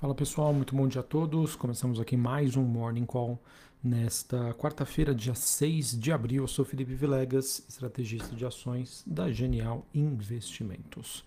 Fala pessoal, muito bom dia a todos. Começamos aqui mais um Morning Call nesta quarta-feira, dia 6 de abril. Eu sou Felipe Vilegas, estrategista de ações da Genial Investimentos.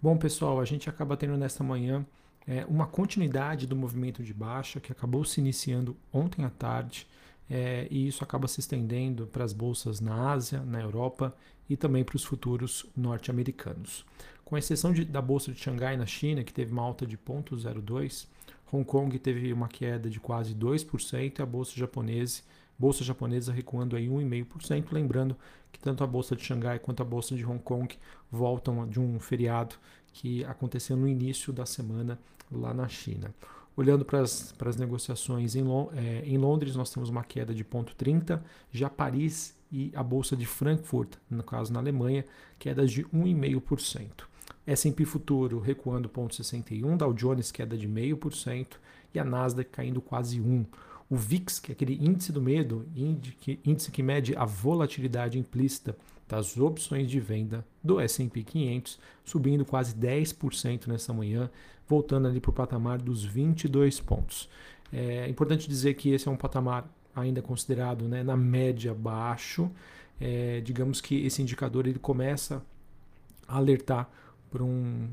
Bom pessoal, a gente acaba tendo nesta manhã é, uma continuidade do movimento de baixa que acabou se iniciando ontem à tarde é, e isso acaba se estendendo para as bolsas na Ásia, na Europa e também para os futuros norte-americanos. Com exceção de, da bolsa de Xangai na China, que teve uma alta de 0,02, Hong Kong teve uma queda de quase 2% e a bolsa japonesa, bolsa japonesa recuando aí 1,5%, lembrando que tanto a bolsa de Xangai quanto a bolsa de Hong Kong voltam de um feriado que aconteceu no início da semana lá na China. Olhando para as negociações em, é, em, Londres, nós temos uma queda de 0,30, já Paris e a Bolsa de Frankfurt, no caso na Alemanha, quedas de 1,5%. S&P Futuro recuando 0,61, Dow Jones queda de 0,5% e a Nasdaq caindo quase 1%. O VIX, que é aquele índice do medo, índice que mede a volatilidade implícita das opções de venda do S&P 500, subindo quase 10% nessa manhã, voltando ali para o patamar dos 22 pontos. É importante dizer que esse é um patamar ainda considerado né, na média baixo. É, digamos que esse indicador ele começa a alertar por um,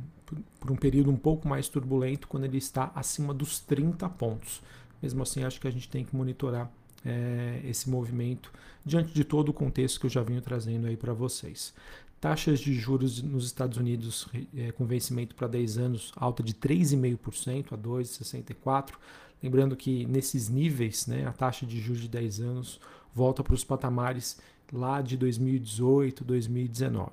por um período um pouco mais turbulento quando ele está acima dos 30 pontos. Mesmo assim, acho que a gente tem que monitorar é, esse movimento diante de todo o contexto que eu já venho trazendo aí para vocês. Taxas de juros nos Estados Unidos é, com vencimento para 10 anos, alta de 3,5% a 2,64%. Lembrando que nesses níveis, né, a taxa de juros de 10 anos volta para os patamares lá de 2018, 2019.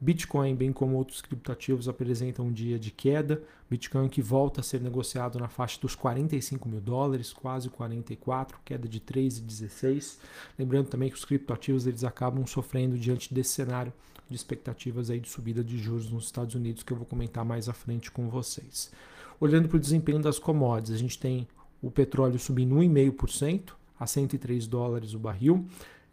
Bitcoin, bem como outros criptoativos, apresentam um dia de queda. Bitcoin que volta a ser negociado na faixa dos 45 mil dólares, quase 44, queda de 3,16. Lembrando também que os criptoativos eles acabam sofrendo diante desse cenário de expectativas aí de subida de juros nos Estados Unidos, que eu vou comentar mais à frente com vocês. Olhando para o desempenho das commodities, a gente tem o petróleo subindo 1,5% a 103 dólares o barril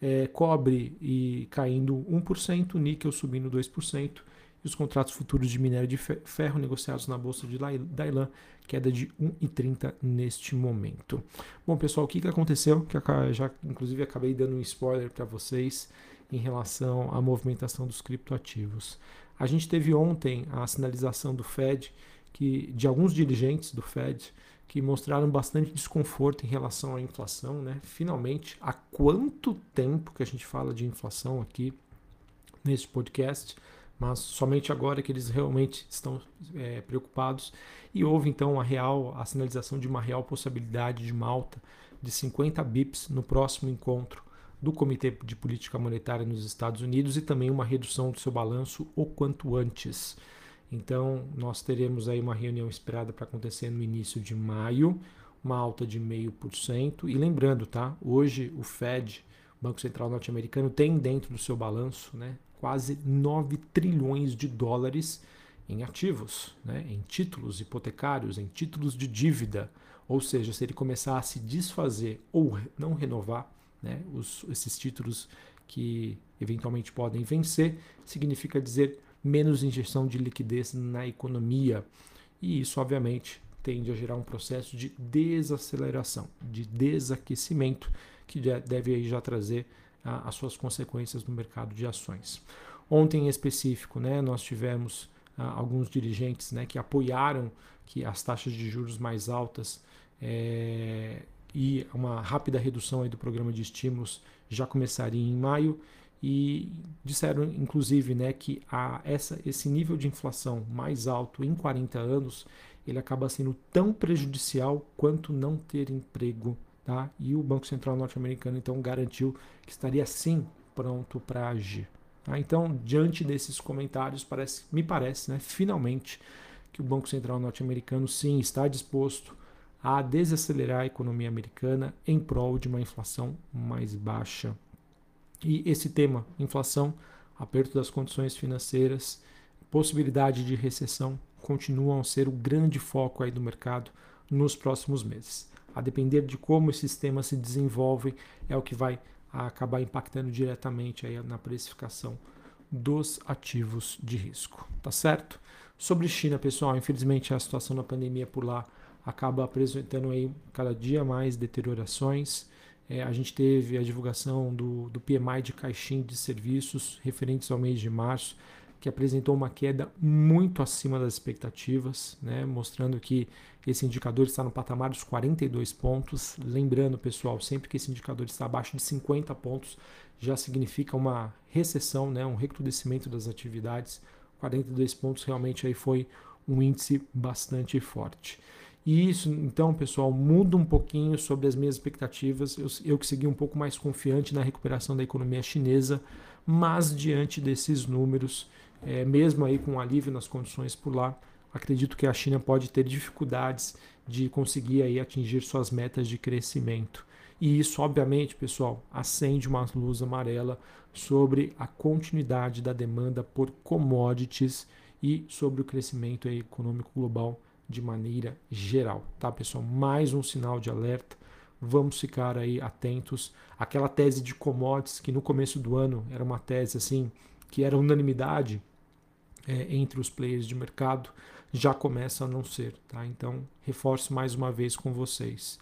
é, cobre e caindo 1%, níquel subindo 2%, e os contratos futuros de minério de ferro negociados na bolsa de Dailan, queda de 1,30 neste momento. Bom, pessoal, o que, que aconteceu? Que já inclusive acabei dando um spoiler para vocês em relação à movimentação dos criptoativos. A gente teve ontem a sinalização do Fed que de alguns dirigentes do Fed que mostraram bastante desconforto em relação à inflação, né? Finalmente, há quanto tempo que a gente fala de inflação aqui neste podcast, mas somente agora que eles realmente estão é, preocupados e houve então a real a sinalização de uma real possibilidade de uma alta de 50 bips no próximo encontro do Comitê de Política Monetária nos Estados Unidos e também uma redução do seu balanço o quanto antes. Então, nós teremos aí uma reunião esperada para acontecer no início de maio, uma alta de 0,5%. E lembrando, tá? Hoje o Fed, Banco Central Norte-Americano, tem dentro do seu balanço né, quase 9 trilhões de dólares em ativos, né, em títulos hipotecários, em títulos de dívida. Ou seja, se ele começar a se desfazer ou não renovar né, os, esses títulos que eventualmente podem vencer, significa dizer menos injeção de liquidez na economia. E isso, obviamente, tende a gerar um processo de desaceleração, de desaquecimento, que deve já trazer as suas consequências no mercado de ações. Ontem em específico, né, nós tivemos alguns dirigentes né, que apoiaram que as taxas de juros mais altas é, e uma rápida redução aí do programa de estímulos já começaria em maio e disseram inclusive né, que a, essa, esse nível de inflação mais alto em 40 anos ele acaba sendo tão prejudicial quanto não ter emprego. Tá? E o Banco Central norte-americano então garantiu que estaria sim pronto para agir. Tá? Então, diante desses comentários, parece, me parece, né, finalmente, que o Banco Central norte-americano sim está disposto a desacelerar a economia americana em prol de uma inflação mais baixa. E esse tema, inflação, aperto das condições financeiras, possibilidade de recessão, continuam a ser o grande foco aí do mercado nos próximos meses. A depender de como esses temas se desenvolvem, é o que vai acabar impactando diretamente aí na precificação dos ativos de risco, tá certo? Sobre China, pessoal, infelizmente a situação da pandemia por lá acaba apresentando aí cada dia mais deteriorações. É, a gente teve a divulgação do, do PMI de caixinha de serviços referentes ao mês de março, que apresentou uma queda muito acima das expectativas, né, mostrando que esse indicador está no patamar dos 42 pontos. Lembrando, pessoal, sempre que esse indicador está abaixo de 50 pontos, já significa uma recessão, né, um recrudescimento das atividades. 42 pontos realmente aí foi um índice bastante forte. E isso, então, pessoal, muda um pouquinho sobre as minhas expectativas. Eu, eu que segui um pouco mais confiante na recuperação da economia chinesa, mas diante desses números, é, mesmo aí com alívio nas condições por lá, acredito que a China pode ter dificuldades de conseguir aí atingir suas metas de crescimento. E isso, obviamente, pessoal, acende uma luz amarela sobre a continuidade da demanda por commodities e sobre o crescimento econômico global de maneira geral, tá, pessoal? Mais um sinal de alerta. Vamos ficar aí atentos. Aquela tese de commodities que no começo do ano era uma tese assim que era unanimidade é, entre os players de mercado já começa a não ser, tá? Então reforço mais uma vez com vocês.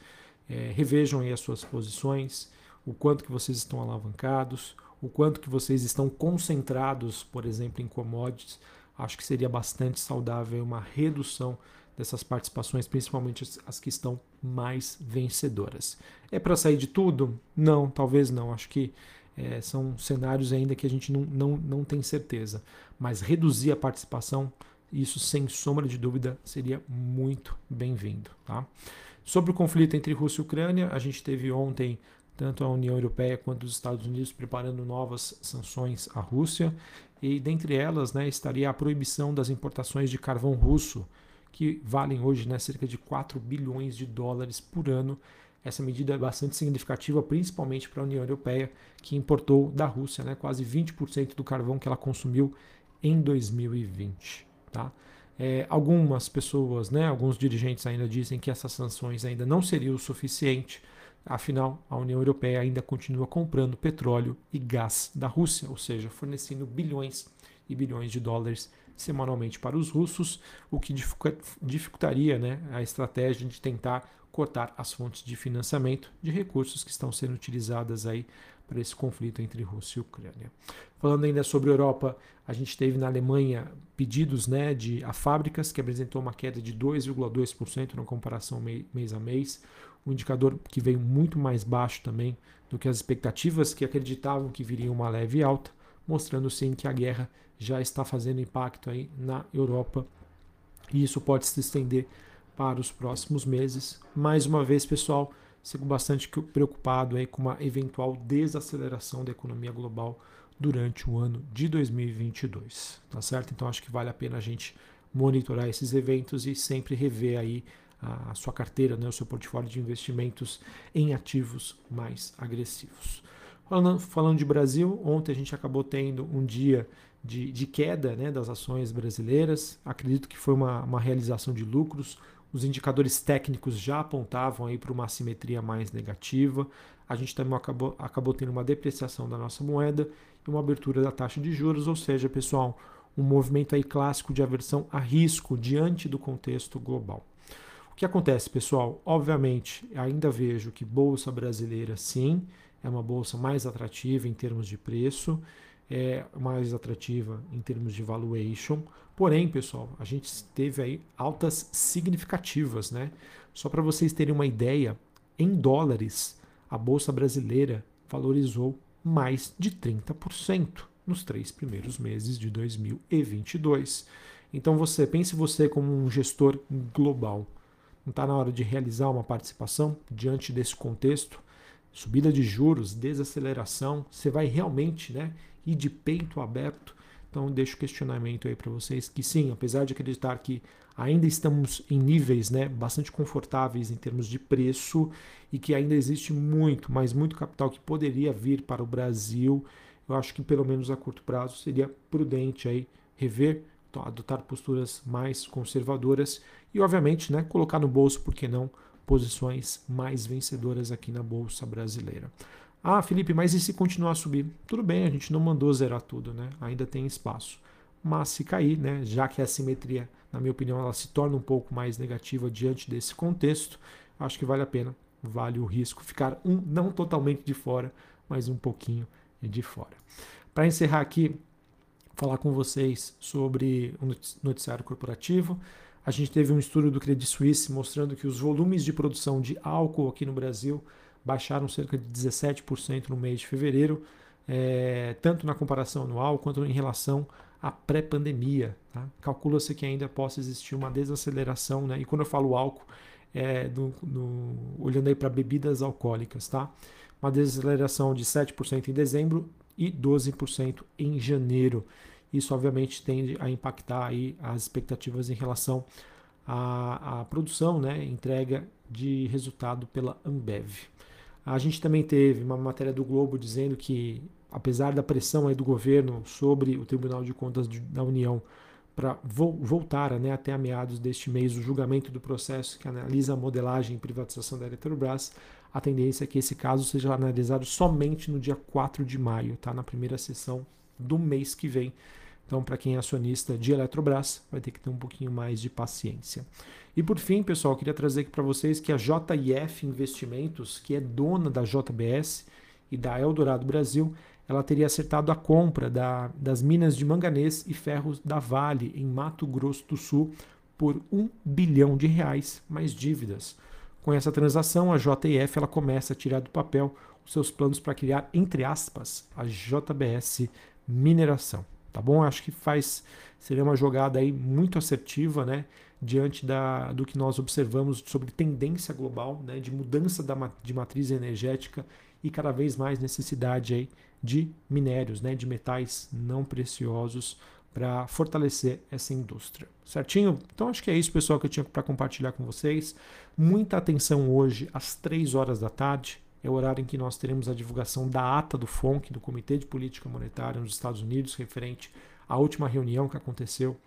É, revejam aí as suas posições, o quanto que vocês estão alavancados, o quanto que vocês estão concentrados, por exemplo, em commodities. Acho que seria bastante saudável uma redução dessas participações, principalmente as que estão mais vencedoras. É para sair de tudo? Não, talvez não. Acho que é, são cenários ainda que a gente não, não, não tem certeza. Mas reduzir a participação, isso sem sombra de dúvida seria muito bem-vindo. Tá? Sobre o conflito entre Rússia e Ucrânia, a gente teve ontem tanto a União Europeia quanto os Estados Unidos preparando novas sanções à Rússia, e dentre elas né, estaria a proibição das importações de carvão russo que valem hoje né, cerca de 4 bilhões de dólares por ano. Essa medida é bastante significativa, principalmente para a União Europeia, que importou da Rússia né, quase 20% do carvão que ela consumiu em 2020. Tá? É, algumas pessoas, né, alguns dirigentes ainda dizem que essas sanções ainda não seriam o suficiente, afinal, a União Europeia ainda continua comprando petróleo e gás da Rússia, ou seja, fornecendo bilhões e bilhões de dólares semanalmente para os russos, o que dificultaria né, a estratégia de tentar cortar as fontes de financiamento de recursos que estão sendo utilizadas aí para esse conflito entre Rússia e Ucrânia. Falando ainda sobre Europa, a gente teve na Alemanha pedidos né, de a fábricas que apresentou uma queda de 2,2% na comparação mês a mês, um indicador que veio muito mais baixo também do que as expectativas que acreditavam que viria uma leve alta, mostrando sim que a guerra já está fazendo impacto aí na Europa e isso pode se estender para os próximos meses. Mais uma vez, pessoal, sigo bastante preocupado aí com uma eventual desaceleração da economia global durante o ano de 2022, tá certo? Então acho que vale a pena a gente monitorar esses eventos e sempre rever aí a sua carteira, né, o seu portfólio de investimentos em ativos mais agressivos. Falando, falando de Brasil, ontem a gente acabou tendo um dia de, de queda né, das ações brasileiras. Acredito que foi uma, uma realização de lucros. Os indicadores técnicos já apontavam aí para uma assimetria mais negativa. A gente também acabou, acabou tendo uma depreciação da nossa moeda e uma abertura da taxa de juros, ou seja, pessoal, um movimento aí clássico de aversão a risco diante do contexto global. O que acontece, pessoal? Obviamente, ainda vejo que bolsa brasileira sim é uma bolsa mais atrativa em termos de preço é mais atrativa em termos de valuation. Porém, pessoal, a gente teve aí altas significativas, né? Só para vocês terem uma ideia, em dólares, a bolsa brasileira valorizou mais de 30% nos três primeiros meses de 2022. Então você pense você como um gestor global. Não está na hora de realizar uma participação diante desse contexto? Subida de juros, desaceleração, você vai realmente né, e de peito aberto. Então, deixo o questionamento aí para vocês que sim, apesar de acreditar que ainda estamos em níveis né, bastante confortáveis em termos de preço e que ainda existe muito, mas muito capital que poderia vir para o Brasil, eu acho que pelo menos a curto prazo seria prudente aí rever, adotar posturas mais conservadoras e, obviamente, né, colocar no bolso, por que não, posições mais vencedoras aqui na Bolsa Brasileira. Ah, Felipe, mas e se continuar a subir? Tudo bem, a gente não mandou zerar tudo, né? Ainda tem espaço. mas se cair, né, já que a simetria, na minha opinião, ela se torna um pouco mais negativa diante desse contexto, acho que vale a pena, vale o risco ficar um não totalmente de fora, mas um pouquinho de fora. Para encerrar aqui, falar com vocês sobre o noticiário corporativo. A gente teve um estudo do Credit Suisse mostrando que os volumes de produção de álcool aqui no Brasil baixaram cerca de 17% no mês de fevereiro, é, tanto na comparação anual quanto em relação à pré-pandemia. Tá? Calcula-se que ainda possa existir uma desaceleração, né? e quando eu falo álcool, é olhando aí para bebidas alcoólicas, tá? uma desaceleração de 7% em dezembro e 12% em janeiro. Isso obviamente tende a impactar aí as expectativas em relação à, à produção, né, entrega de resultado pela Ambev. A gente também teve uma matéria do Globo dizendo que, apesar da pressão aí do governo sobre o Tribunal de Contas da União para vo voltar né, até meados deste mês o julgamento do processo que analisa a modelagem e privatização da Eletrobras, a tendência é que esse caso seja analisado somente no dia 4 de maio, tá? na primeira sessão do mês que vem. Então, para quem é acionista de Eletrobras, vai ter que ter um pouquinho mais de paciência. E por fim, pessoal, queria trazer aqui para vocês que a JIF Investimentos, que é dona da JBS e da Eldorado Brasil, ela teria acertado a compra da, das minas de manganês e ferros da Vale, em Mato Grosso do Sul, por um bilhão de reais mais dívidas. Com essa transação, a JIF ela começa a tirar do papel os seus planos para criar, entre aspas, a JBS Mineração tá bom? Acho que faz seria uma jogada aí muito assertiva, né, diante da, do que nós observamos sobre tendência global, né, de mudança da, de matriz energética e cada vez mais necessidade aí de minérios, né, de metais não preciosos para fortalecer essa indústria. Certinho? Então acho que é isso, pessoal, que eu tinha para compartilhar com vocês. Muita atenção hoje às 3 horas da tarde é o horário em que nós teremos a divulgação da ata do FONC, do Comitê de Política Monetária nos Estados Unidos, referente à última reunião que aconteceu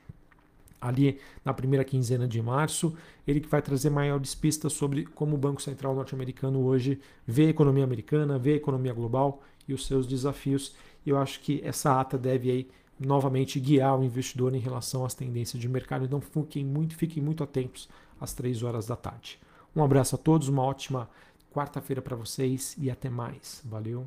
ali na primeira quinzena de março. Ele que vai trazer maiores pistas sobre como o Banco Central norte-americano hoje vê a economia americana, vê a economia global e os seus desafios. Eu acho que essa ata deve aí novamente guiar o investidor em relação às tendências de mercado. Então fiquem muito, fiquem muito atentos às três horas da tarde. Um abraço a todos, uma ótima quarta-feira para vocês e até mais. Valeu!